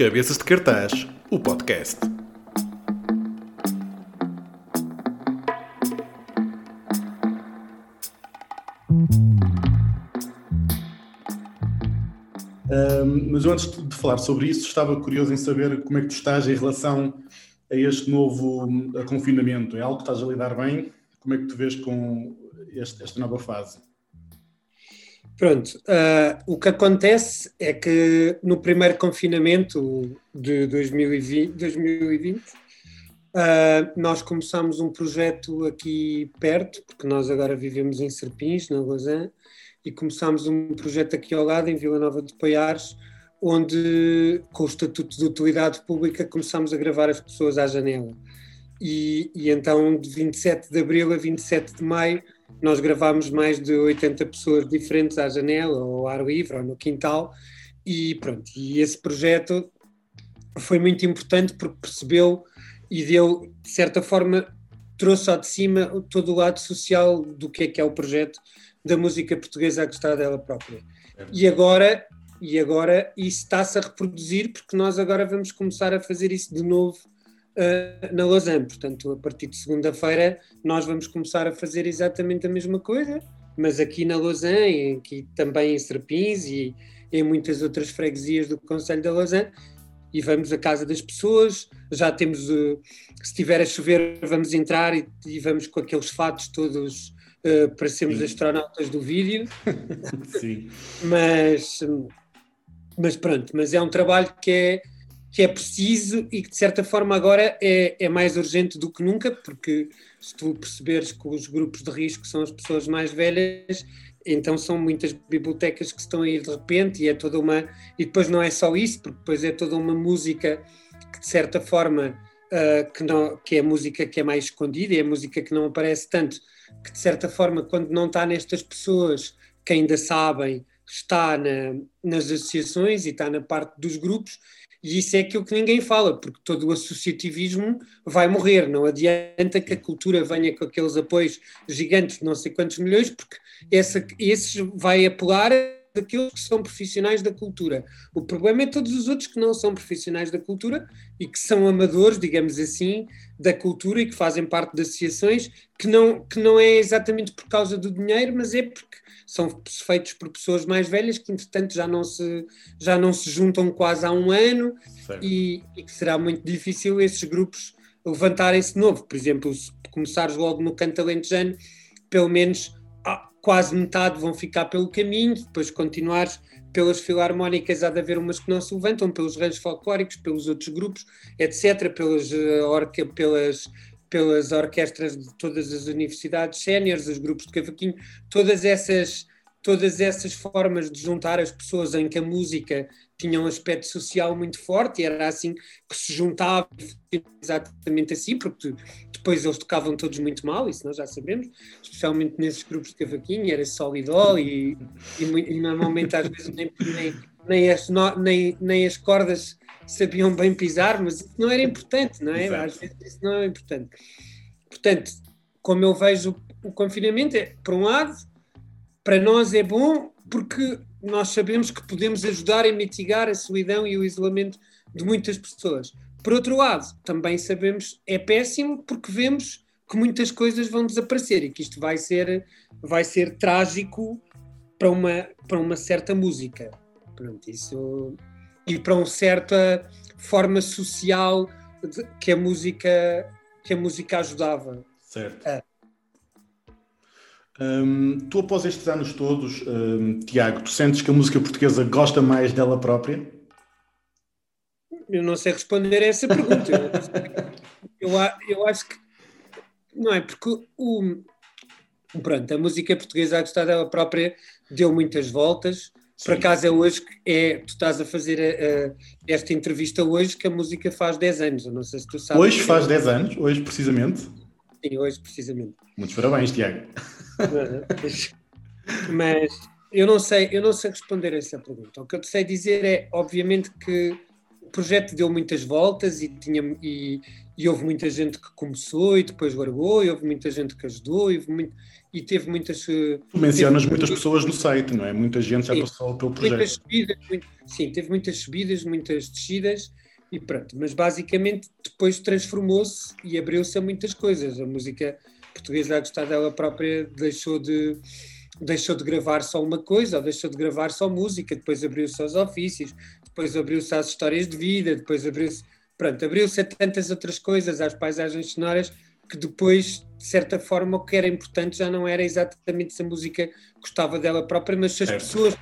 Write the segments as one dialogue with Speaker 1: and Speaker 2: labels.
Speaker 1: Cabeças de Cartaz, o podcast. mas antes de falar sobre isso, estava curioso em saber como é que tu estás em relação a este novo confinamento. É algo que estás a lidar bem? Como é que tu vês com este, esta nova fase?
Speaker 2: Pronto, uh, o que acontece é que no primeiro confinamento de 2020, 2020 uh, nós começámos um projeto aqui perto, porque nós agora vivemos em Serpins, na Lausanne, e começámos um projeto aqui ao lado, em Vila Nova de Poiares, onde, com o Estatuto de Utilidade Pública, começámos a gravar as pessoas à janela. E, e então, de 27 de abril a 27 de maio, nós gravámos mais de 80 pessoas diferentes à janela, ou ao ar livre, ou no quintal, e pronto. E esse projeto foi muito importante porque percebeu e deu, de certa forma, trouxe ao de cima todo o lado social do que é que é o projeto da música portuguesa a gostar dela própria. E agora e agora isso está-se a reproduzir porque nós agora vamos começar a fazer isso de novo uh, na Lausanne. Portanto, a partir de segunda-feira nós vamos começar a fazer exatamente a mesma coisa, mas aqui na Lausanne, aqui também em Serpins e em muitas outras freguesias do Conselho da Lausanne, e vamos à casa das pessoas, já temos, uh, se estiver a chover, vamos entrar e, e vamos com aqueles fatos todos uh, parecemos Sim. astronautas do vídeo. Sim. mas, mas pronto, mas é um trabalho que é, que é preciso e que de certa forma agora é, é mais urgente do que nunca, porque se tu perceberes que os grupos de risco são as pessoas mais velhas, então são muitas bibliotecas que estão a ir de repente e é toda uma. E depois não é só isso, porque depois é toda uma música que de certa forma uh, que, não, que é a música que é mais escondida, é a música que não aparece tanto, que de certa forma, quando não está nestas pessoas que ainda sabem está na, nas associações e está na parte dos grupos, e isso é aquilo que ninguém fala, porque todo o associativismo vai morrer. Não adianta que a cultura venha com aqueles apoios gigantes de não sei quantos milhões, porque essa, esses vai apelar daqueles que são profissionais da cultura. O problema é todos os outros que não são profissionais da cultura e que são amadores, digamos assim, da cultura e que fazem parte de associações, que não, que não é exatamente por causa do dinheiro, mas é porque são feitos por pessoas mais velhas que, entretanto, já não se, já não se juntam quase há um ano e, e, que será muito difícil esses grupos levantarem-se de novo. Por exemplo, se começares logo no canto alentejano, pelo menos quase metade vão ficar pelo caminho, depois continuares pelas filarmónicas há de haver umas que não se levantam, pelos ranchos folclóricos, pelos outros grupos, etc., pelas, uh, orca, pelas, pelas orquestras de todas as universidades séniores, os grupos de cavaquinho, todas essas, todas essas formas de juntar as pessoas em que a música tinha um aspecto social muito forte e era assim que se juntava exatamente assim, porque depois eles tocavam todos muito mal, isso nós já sabemos, especialmente nesses grupos de cavaquinho, era solidol e, e, e normalmente às vezes nem, nem, nem, as, nem, nem as cordas sabiam bem pisar, mas isso não era importante, não é? Exato. Às vezes isso não é importante. Portanto, como eu vejo o confinamento, é, por um lado, para nós é bom porque nós sabemos que podemos ajudar a mitigar a solidão e o isolamento de muitas pessoas. Por outro lado, também sabemos é péssimo porque vemos que muitas coisas vão desaparecer e que isto vai ser, vai ser trágico para uma, para uma certa música. Pronto, isso, e para uma certa forma social de, que, a música, que a música ajudava.
Speaker 1: Certo. A, um, tu, após estes anos todos, um, Tiago, tu sentes que a música portuguesa gosta mais dela própria?
Speaker 2: Eu não sei responder a essa pergunta. eu, eu acho que. Não é, porque o. Pronto, a música portuguesa a gostar dela própria deu muitas voltas. Por acaso é hoje que é, tu estás a fazer a, a, esta entrevista hoje que a música faz 10 anos. Eu não sei se tu sabes.
Speaker 1: Hoje faz 10 anos, hoje precisamente.
Speaker 2: Sim, hoje precisamente.
Speaker 1: Muitos parabéns, Tiago.
Speaker 2: Mas eu não sei, eu não sei responder a essa pergunta. O que eu te sei dizer é, obviamente, que o projeto deu muitas voltas e, tinha, e, e houve muita gente que começou e depois largou, e houve muita gente que ajudou, e, muito, e teve muitas. Tu
Speaker 1: mencionas muitas pessoas no site, não é? Muita gente já sim, passou pelo projeto.
Speaker 2: Muitas subidas, muito, sim, teve muitas subidas, muitas descidas e pronto. Mas basicamente depois transformou-se e abriu-se a muitas coisas. A música portuguesa, a gostar dela própria, deixou de deixou de gravar só uma coisa, ou deixou de gravar só música, depois abriu-se aos ofícios, depois abriu-se às histórias de vida, depois abriu-se, pronto, abriu-se a tantas outras coisas, às paisagens sonoras, que depois, de certa forma, o que era importante já não era exatamente se a música gostava dela própria, mas se as, pessoas,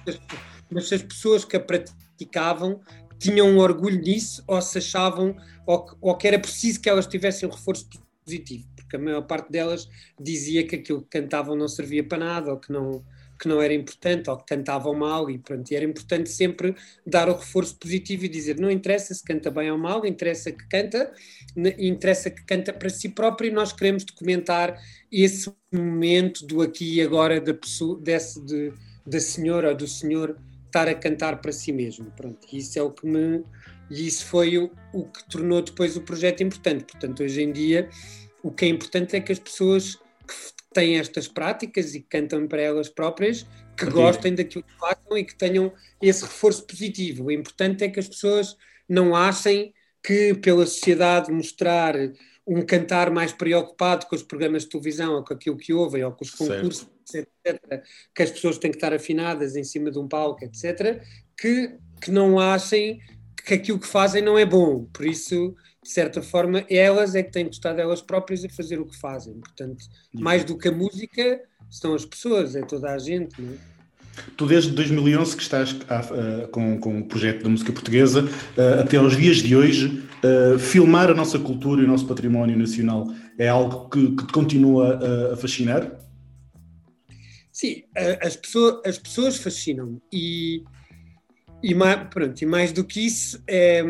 Speaker 2: mas as pessoas que a praticavam tinham um orgulho nisso, ou se achavam, ou, ou que era preciso que elas tivessem um reforço positivo porque a maior parte delas dizia que aquilo que cantavam não servia para nada, ou que não, que não era importante, ou que cantavam mal, e pronto, e era importante sempre dar o reforço positivo e dizer, não interessa se canta bem ou mal, interessa que canta, interessa que canta para si próprio, e nós queremos documentar esse momento do aqui e agora da pessoa, desse, de, da senhora ou do senhor estar a cantar para si mesmo, pronto, isso é o que me... E isso foi o, o que tornou depois o projeto importante. Portanto, hoje em dia, o que é importante é que as pessoas têm estas práticas e que cantam para elas próprias, que gostem daquilo que fazem e que tenham esse reforço positivo. O importante é que as pessoas não achem que pela sociedade mostrar um cantar mais preocupado com os programas de televisão ou com aquilo que ouvem ou com os concursos, certo. etc., que as pessoas têm que estar afinadas em cima de um palco, etc., que, que não achem que aquilo que fazem não é bom. Por isso, de certa forma, elas é que têm de estar delas próprias a fazer o que fazem. Portanto, mais do que a música, são as pessoas, é toda a gente. Não é?
Speaker 1: Tu desde 2011 que estás uh, com, com o projeto da música portuguesa, uh, até aos dias de hoje, uh, filmar a nossa cultura e o nosso património nacional é algo que, que te continua a fascinar?
Speaker 2: Sim, as, pessoas, as pessoas fascinam-me e e mais, pronto, e mais do que isso, é,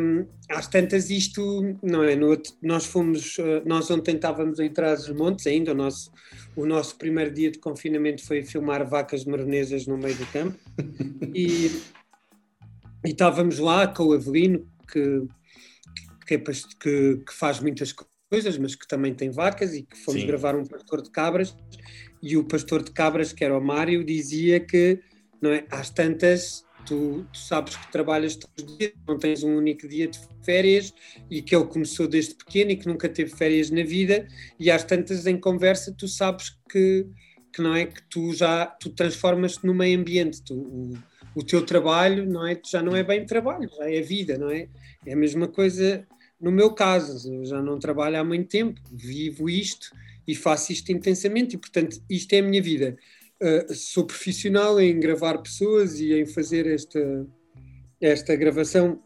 Speaker 2: às tantas isto, não é? No, nós fomos, eh, nós ontem estávamos em trás dos montes ainda, o nosso, o nosso primeiro dia de confinamento foi filmar vacas maronesas no meio do campo e, e estávamos lá com o Avelino, que, que, é, que, que faz muitas coisas, mas que também tem vacas e que fomos Sim. gravar um pastor de cabras e o pastor de cabras, que era o Mário, dizia que, não é, às tantas tu, tu, sabes que trabalhas todos os dias, não tens um único dia de férias e que ele começou desde pequeno e que nunca teve férias na vida e às tantas em conversa tu sabes que, que não é que tu já tu transformas-te no meio ambiente, tu, o, o teu trabalho não é já não é bem trabalho, já é vida, não é? É a mesma coisa no meu caso, eu já não trabalho há muito tempo, vivo isto e faço isto intensamente e portanto isto é a minha vida uh, sou profissional em gravar pessoas e em fazer esta, esta gravação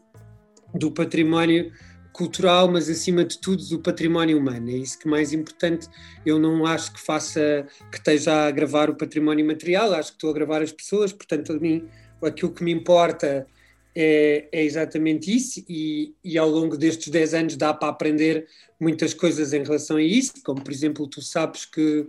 Speaker 2: do património cultural, mas acima de tudo do património humano. É isso que mais importante. Eu não acho que faça que esteja a gravar o património material, acho que estou a gravar as pessoas, portanto, a mim aquilo que me importa é, é exatamente isso, e, e, ao longo destes 10 anos dá para aprender muitas coisas em relação a isso, como por exemplo, tu sabes que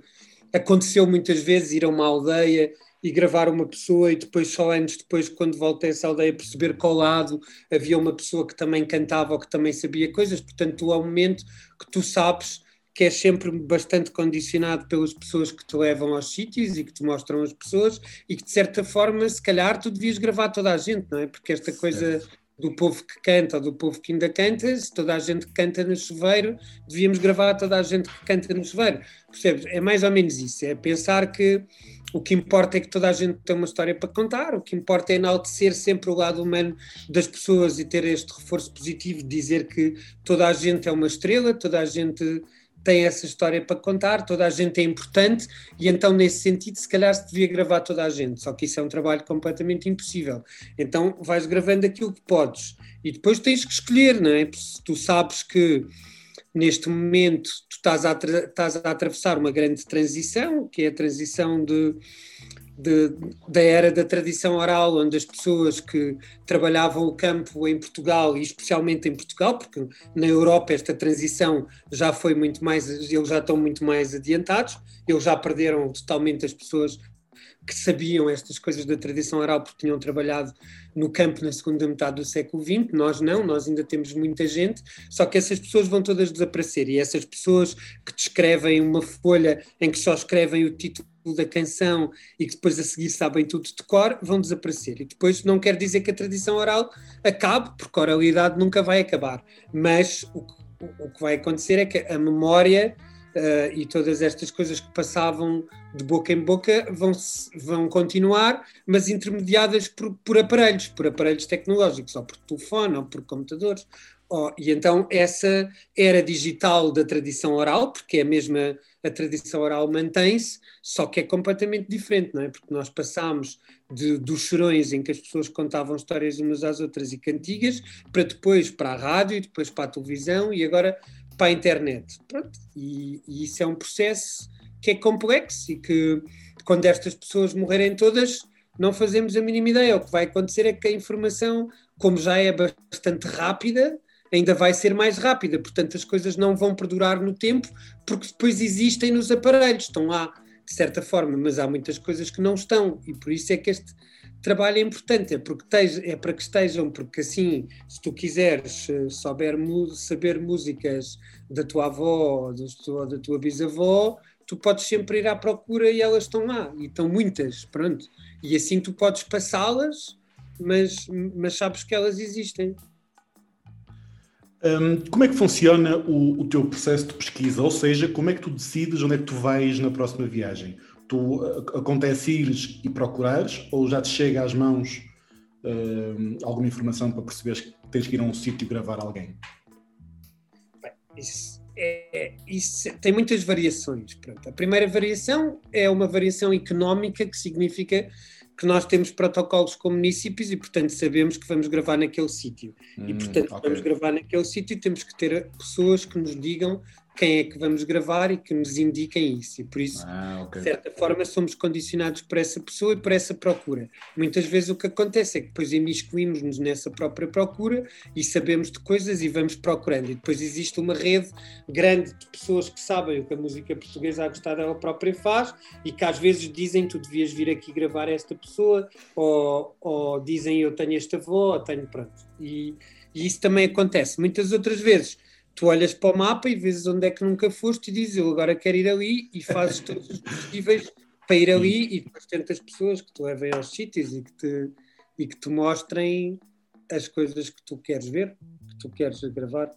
Speaker 2: aconteceu muitas vezes ir a uma aldeia e gravar uma pessoa e depois, só anos depois, quando voltei a essa aldeia, perceber que ao lado havia uma pessoa que também cantava ou que também sabia coisas. Portanto, tu, ao momento que tu sabes que é sempre bastante condicionado pelas pessoas que te levam aos sítios e que te mostram as pessoas e que, de certa forma, se calhar tu devias gravar toda a gente, não é? Porque esta coisa do povo que canta ou do povo que ainda canta, se toda a gente que canta no chuveiro, devíamos gravar toda a gente que canta no chuveiro. Percebes? É mais ou menos isso. É pensar que o que importa é que toda a gente tem uma história para contar, o que importa é enaltecer sempre o lado humano das pessoas e ter este reforço positivo de dizer que toda a gente é uma estrela, toda a gente tem essa história para contar, toda a gente é importante e então nesse sentido se calhar se devia gravar toda a gente, só que isso é um trabalho completamente impossível. Então vais gravando aquilo que podes e depois tens que escolher, não é? Se tu sabes que neste momento tu estás a, estás a atravessar uma grande transição, que é a transição de de, da era da tradição oral, onde as pessoas que trabalhavam o campo em Portugal, e especialmente em Portugal, porque na Europa esta transição já foi muito mais, eles já estão muito mais adiantados, eles já perderam totalmente as pessoas que sabiam estas coisas da tradição oral porque tinham trabalhado no campo na segunda metade do século XX, nós não, nós ainda temos muita gente, só que essas pessoas vão todas desaparecer e essas pessoas que descrevem uma folha em que só escrevem o título da canção e que depois a seguir sabem tudo de cor, vão desaparecer. E depois não quer dizer que a tradição oral acabe, porque a oralidade nunca vai acabar. Mas o, o que vai acontecer é que a memória uh, e todas estas coisas que passavam de boca em boca vão, vão continuar, mas intermediadas por, por aparelhos, por aparelhos tecnológicos, ou por telefone, ou por computadores. Oh, e então essa era digital da tradição oral, porque é a mesma, a tradição oral mantém-se, só que é completamente diferente, não é? Porque nós passámos de, dos chorões em que as pessoas contavam histórias umas às outras e cantigas, para depois para a rádio, depois para a televisão e agora para a internet. Pronto, e, e, isso é um processo que é complexo e que quando estas pessoas morrerem todas, não fazemos a mínima ideia. O que vai acontecer é que a informação, como já é bastante rápida, ainda vai ser mais rápida. Portanto, as coisas não vão perdurar no tempo, porque depois existem nos aparelhos, estão lá de certa forma, mas há muitas coisas que não estão, e por isso é que este trabalho é importante, é, porque é para que estejam, porque assim, se tu quiseres eh, souber, saber músicas da tua avó ou da tua bisavó, tu podes sempre ir à procura e elas estão lá, e estão muitas, pronto. E assim tu podes passá-las, mas, mas sabes que elas existem.
Speaker 1: Um, como é que funciona o, o, teu processo de pesquisa? Ou seja, como é que tu decides onde é que tu vais na próxima viagem? Tu acontece ires e procurares ou já te chega às mãos uh, alguma informação para perceberes que tens que ir a um sítio gravar alguém?
Speaker 2: Isso, é, isso tem muitas variações. Pronto. A primeira variação é uma variação económica que significa que nós temos protocolos com municípios e, portanto, sabemos que vamos gravar naquele sítio. Hum, e, portanto, okay. vamos gravar naquele sítio e temos que ter pessoas que nos digam quem é que vamos gravar e que nos indiquem isso. E por isso, ah, okay. de certa forma, somos condicionados por essa pessoa e por essa procura. Muitas vezes o que acontece é que depois imiscuímos-nos nessa própria procura e sabemos de coisas e vamos procurando. E depois existe uma rede grande de pessoas que sabem o que a música portuguesa a gostar dela própria faz e que às vezes dizem tu devias vir aqui gravar esta pessoa ou, ou dizem eu tenho esta avó, tenho pronto. E, e isso também acontece. Muitas outras vezes tu olhas para o mapa e vês onde é que nunca foste e dizes eu agora quero ir ali e fazes todos os possíveis para ir ali e depois tentas pessoas que te levem aos sítios e que te, e que te mostrem as coisas que tu queres ver, que tu queres gravar.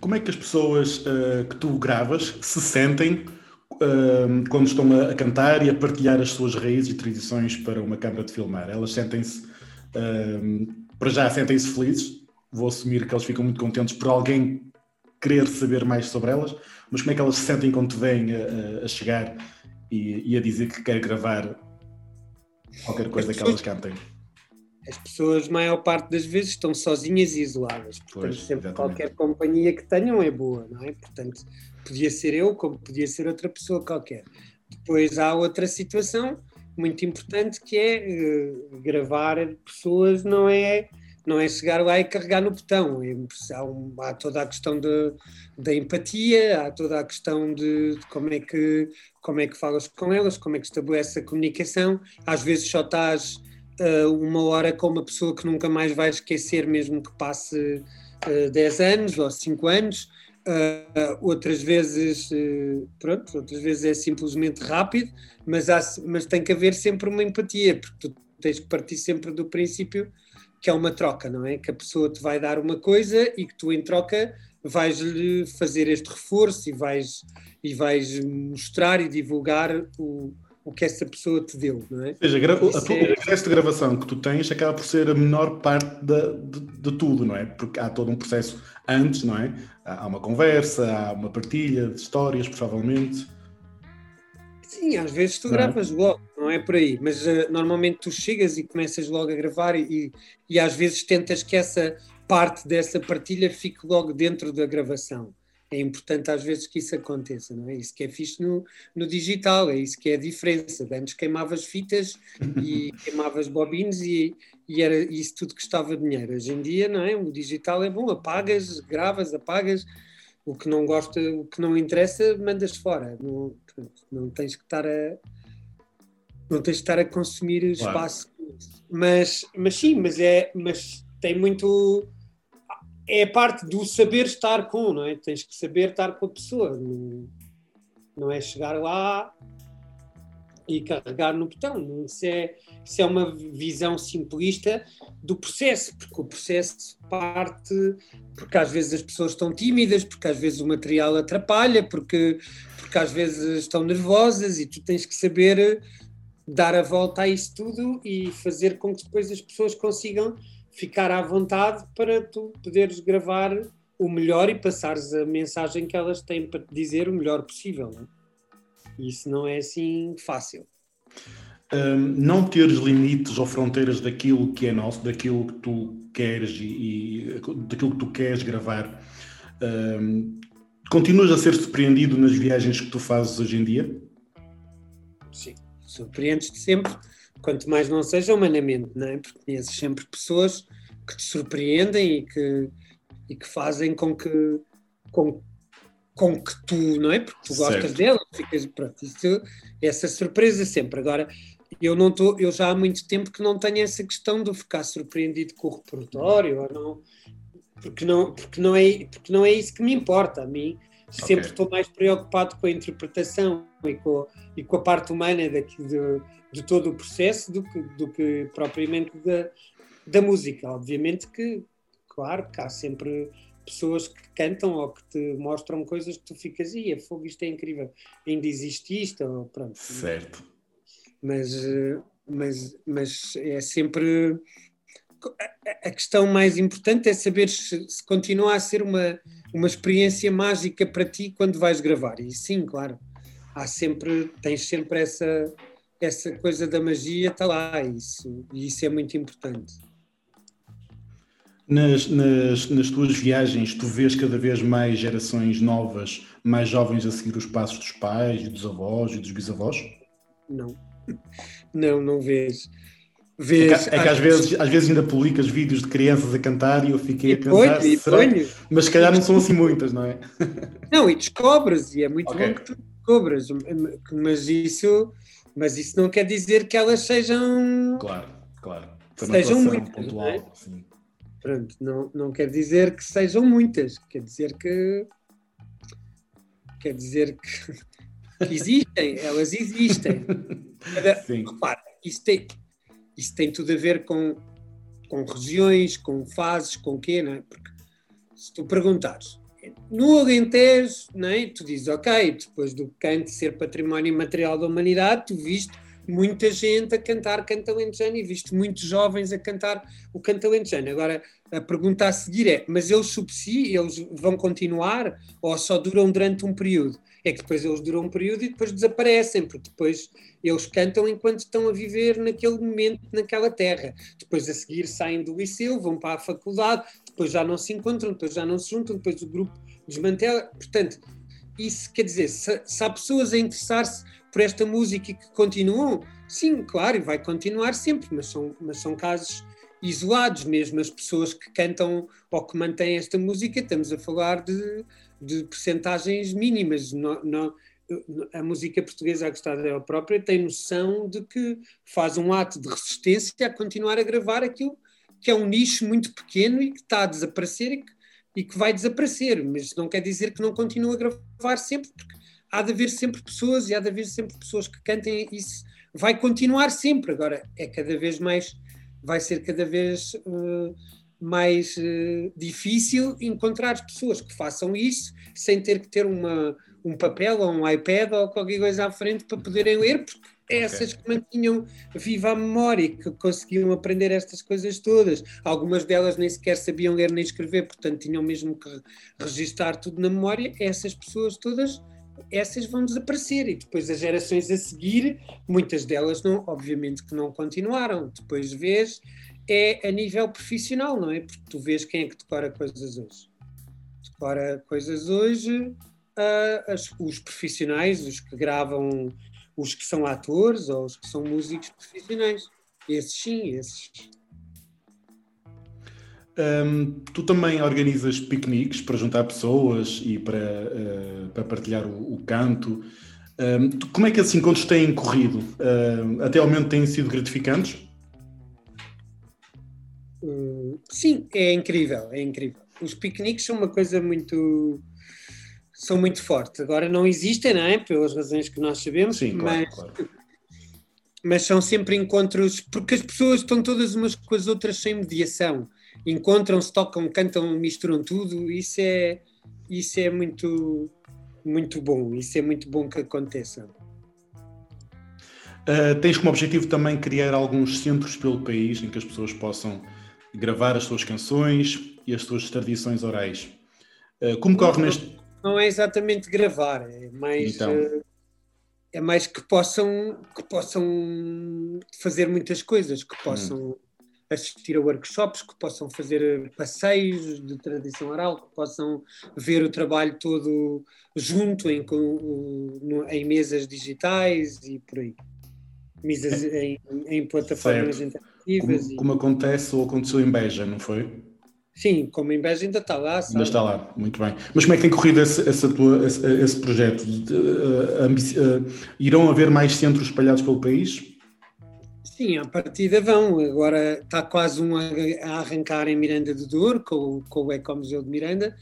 Speaker 1: Como é que as pessoas uh, que tu gravas se sentem uh, quando estão a, a, cantar e a partilhar as suas raízes e tradições para uma câmara de filmar? Elas sentem-se, uh, para já, sentem-se felizes vou assumir que eles ficam muito contentes por alguém querer saber mais sobre elas, mas como é que elas se sentem quando te vêm a, a chegar e, e, a dizer que quer gravar qualquer coisa que elas cantem?
Speaker 2: As pessoas, maior parte das vezes, estão sozinhas e isoladas. Portanto, pois, sempre qualquer companhia que tenham é boa, não é? Portanto, podia ser eu, como podia ser outra pessoa qualquer. Depois há outra situação muito importante que é uh, gravar pessoas não é não é chegar lá e carregar no botão. Há, há toda a questão da empatia, há toda a questão de, de, como, é que, como é que falas com elas, como é que estabelece a comunicação. Às vezes só estás uh, uma hora com uma pessoa que nunca mais vais esquecer, mesmo que passe uh, 10 anos ou 5 anos. Uh, outras vezes, uh, pronto, outras vezes é simplesmente rápido, mas, há, mas tem que haver sempre uma empatia, porque tu tens que partir sempre do princípio que é uma troca, não é? Que a pessoa te vai dar uma coisa e que tu, em troca, vais-lhe fazer este reforço e vais, e vais mostrar e divulgar o, o que essa pessoa te deu, não é?
Speaker 1: Ou seja, a, é... o processo de gravação que tu tens acaba por ser a menor parte de, de, de, tudo, não é? Porque há todo um processo antes, não é? Há uma conversa, há uma partilha de histórias, provavelmente.
Speaker 2: Sim, às vezes tu é? gravas logo, não é por aí, mas uh, normalmente tu chegas e começas logo a gravar e, e às vezes tentas que essa parte dessa partilha fique logo dentro da gravação. É importante às vezes que isso aconteça, não é? Isso que é fixe no, no digital, é isso que é a diferença. Antes queimavas fitas e queimavas bobines e, e era isso tudo que estava dinheiro. Hoje em dia, não é? O digital é bom, apagas, gravas, apagas, o que não gosta, o que não interessa, mandas fora. Não, não tens que estar a não tens que estar a consumir espaço. Claro. Mas, mas sim, mas é, mas tem muito é a parte do saber estar com, não é? Tens que saber estar com a pessoa. Não, não é chegar lá e carregar no botão. Isso é, isso é uma visão simplista do processo, porque o processo parte porque às vezes as pessoas estão tímidas, porque às vezes o material atrapalha, porque, porque às vezes estão nervosas e tu tens que saber dar a volta a isso tudo e fazer com que depois as pessoas consigam ficar à vontade para tu poderes gravar o melhor e passares a mensagem que elas têm para te dizer o melhor possível. Não? Isso não é assim fácil.
Speaker 1: Um, não teres limites ou fronteiras daquilo que é nosso, daquilo que tu queres e, e daquilo que tu queres gravar. Um, continuas a ser surpreendido nas viagens que tu fazes hoje em dia?
Speaker 2: Sim, surpreendes-te sempre, quanto mais não seja humanamente, não é? Porque conheces sempre pessoas que te surpreendem e que, e que fazem com que, com, com que tu, não é? Porque tu gostas certo. delas, ficas, pronto, isso, essa surpresa sempre. Agora, eu não tô, eu já há muito tempo que não tenho essa questão de ficar surpreendido com o repertório, ou não, porque não, porque não é, porque não é isso que me importa a mim. Sempre okay. estou mais preocupado com a interpretação e com, e com a parte humana daqui, de, de todo o processo do que, do que propriamente da, da música. Obviamente que, claro, que há sempre pessoas que cantam ou que te mostram coisas que tu ficas, e fogo, isto é incrível, ainda existe isto, ou pronto.
Speaker 1: Certo
Speaker 2: mas, mas, mas é sempre. A questão mais importante é saber se, se continua a ser uma, uma experiência mágica para ti quando vais gravar. E sim, claro, há sempre, tens sempre essa, essa coisa da magia, está lá, isso, e isso é muito importante.
Speaker 1: Nas, nas, nas tuas viagens, tu vês cada vez mais gerações novas, mais jovens a seguir os passos dos pais, e dos avós e dos bisavós?
Speaker 2: Não não, não vês.
Speaker 1: vês é que, é que às, vezes, às vezes ainda publicas vídeos de crianças a cantar e eu fiquei a pensar,
Speaker 2: ponho, será
Speaker 1: que... mas se calhar não são assim muitas, não é?
Speaker 2: Não, e descobres, e é muito okay. bom que tu descobras, mas isso, mas isso não quer dizer que elas sejam.
Speaker 1: Claro, claro.
Speaker 2: Sejam muitas. Pontual, é? Pronto, não, não quer dizer que sejam muitas, quer dizer que. Quer dizer que que existem, elas existem. Sim. Repara, isso tem, isso tem tudo a ver com, com regiões, com fases, com quê, não é? Porque se tu perguntares, no Alentejo, não é? tu dizes, ok, depois do canto ser património material da humanidade, tu viste muita gente a cantar canto alentejano e viste muitos jovens a cantar o canto alentejano. Agora, a pergunta a seguir é, mas eles subsidiam, eles vão continuar ou só duram durante um período? é que depois eles duram um período e depois desaparecem, porque depois eles cantam enquanto estão a viver naquele momento, naquela terra. Depois a seguir saem do liceu, vão para a faculdade, depois já não se encontram, depois já não se juntam, depois o grupo desmantela. Portanto, isso quer dizer, se, se há pessoas a interessar-se por esta música que continuam, sim, claro, e vai continuar sempre, mas são, mas são casos isolados, mesmo as pessoas que cantam ou que mantêm esta música, estamos a falar de de percentagens mínimas. Não, não, a música portuguesa, a gostar dela própria, tem noção de que faz um ato de resistência a continuar a gravar aquilo que é um nicho muito pequeno e que está a desaparecer e que, e que vai desaparecer. Mas não quer dizer que não continue a gravar sempre, porque há de haver sempre pessoas e há de haver sempre pessoas que cantem isso. Vai continuar sempre. Agora, é cada vez mais, vai ser cada vez. Uh, mais uh, difícil encontrar pessoas que façam isso sem ter que ter uma, um papel ou um iPad ou qualquer coisa à frente para poderem ler, porque é essas que mantinham viva a memória, que conseguiam aprender estas coisas todas. Algumas delas nem sequer sabiam ler nem escrever, portanto tinham mesmo que registar tudo na memória. Essas pessoas todas, essas vão desaparecer e depois as gerações a seguir, muitas delas não, obviamente que não continuaram. Depois vês é a nível profissional, não é? Porque tu vês quem é que decora coisas hoje. Decora coisas hoje uh, as, os profissionais, os que gravam, os que são atores ou os que são músicos profissionais. Esses sim, esses.
Speaker 1: Tu também organizas piqueniques para juntar pessoas e para, uh, para partilhar o, o canto. Um, como é que esses encontros têm corrido? Uh, até ao momento têm sido gratificantes?
Speaker 2: sim, é incrível, é incrível. Os piqueniques são uma coisa muito são muito fortes. Agora não existem, não é? Pelas razões que nós sabemos,
Speaker 1: sim,
Speaker 2: mas,
Speaker 1: claro, claro.
Speaker 2: mas são sempre encontros, porque as pessoas estão todas umas com as outras sem mediação. Encontram-se, tocam, cantam, misturam tudo. Isso é, isso é muito, muito bom. Isso é muito bom que aconteça.
Speaker 1: Uh, tens como objetivo também criar alguns centros pelo país em que as pessoas possam gravar as suas canções e as suas tradições orais. Uh, como não, corre neste.
Speaker 2: Não é exatamente gravar, é mais. Então. Uh, é mais que possam, que possam fazer muitas coisas, que possam hum. Assistir a workshops, que possam fazer passeios de tradição oral, que possam ver o trabalho todo junto em, em mesas digitais e por aí. Mesas é. em, em plataformas certo. interativas.
Speaker 1: Como, e... como acontece ou aconteceu em Beja, não foi?
Speaker 2: Sim, como em Beja ainda está lá. Sabe?
Speaker 1: Ainda está lá, muito bem. Mas como é que tem corrido esse, esse, tua, esse, esse projeto? Uh, uh, irão haver mais centros espalhados pelo país?
Speaker 2: Sim, à partida vão. Agora está quase um a, arrancar em Miranda do Douro, com, com o Ecomuseu de Miranda,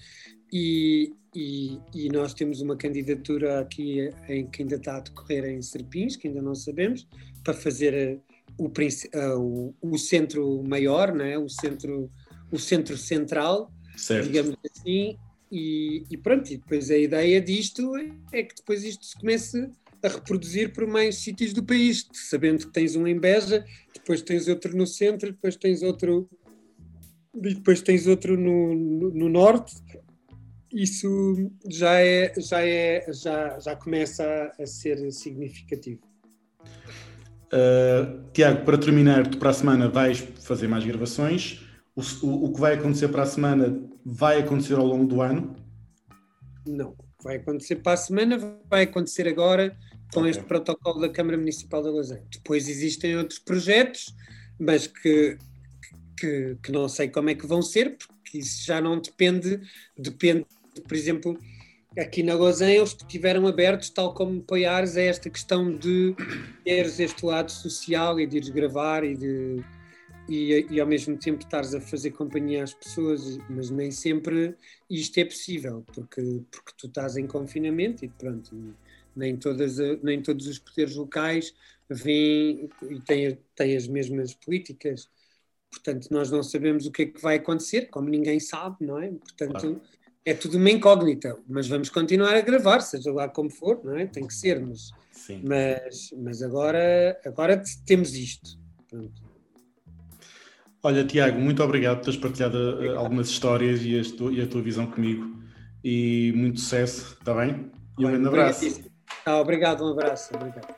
Speaker 2: e, e, e, nós temos uma candidatura aqui em, que ainda está a decorrer em Serpins, que ainda não sabemos, para fazer o, o, o centro maior, né? o centro o centro central, certo. digamos assim, e, e, pronto, e depois a ideia disto é que depois isto se comece a reproduzir por mais sítios do país, sabendo que tens um em Beja, depois tens outro no centro, depois tens outro depois tens outro no, no, no, norte, isso já é já é já, já começa a, a ser significativo.
Speaker 1: Uh, Tiago, para terminar, tu para a semana vais fazer mais gravações o, o, o que vai acontecer para a semana vai acontecer ao longo do ano?
Speaker 2: Não, vai acontecer para a semana, vai acontecer agora com okay. este protocolo da Câmara Municipal de Lausanne. Depois existem outros projetos, mas que, que, que, não sei como é que vão ser, porque isso já não depende, depende, por exemplo, aqui na Lausanne eles estiveram abertos, tal como apoiares a esta questão de teres este lado social e de ires gravar e de e, e, ao mesmo tempo estares a fazer companhia às pessoas, mas nem sempre isto é possível, porque, porque tu estás em confinamento e pronto, nem, todas, nem todos os poderes locais vêm e têm, têm as mesmas políticas. Portanto, nós não sabemos o que é que vai acontecer, como ninguém sabe, não é? Portanto, claro. é tudo uma incógnita, mas vamos continuar a gravar, seja lá como for, não é? Tem que ser, mas, mas, mas agora, agora temos isto. Pronto.
Speaker 1: Olha, Tiago, muito obrigado por teres partilhado uh, algumas histórias e, tua, e, a tua visão comigo. E muito sucesso, está bem? E um grande abraço.
Speaker 2: Obrigado, um abraço. Obrigado.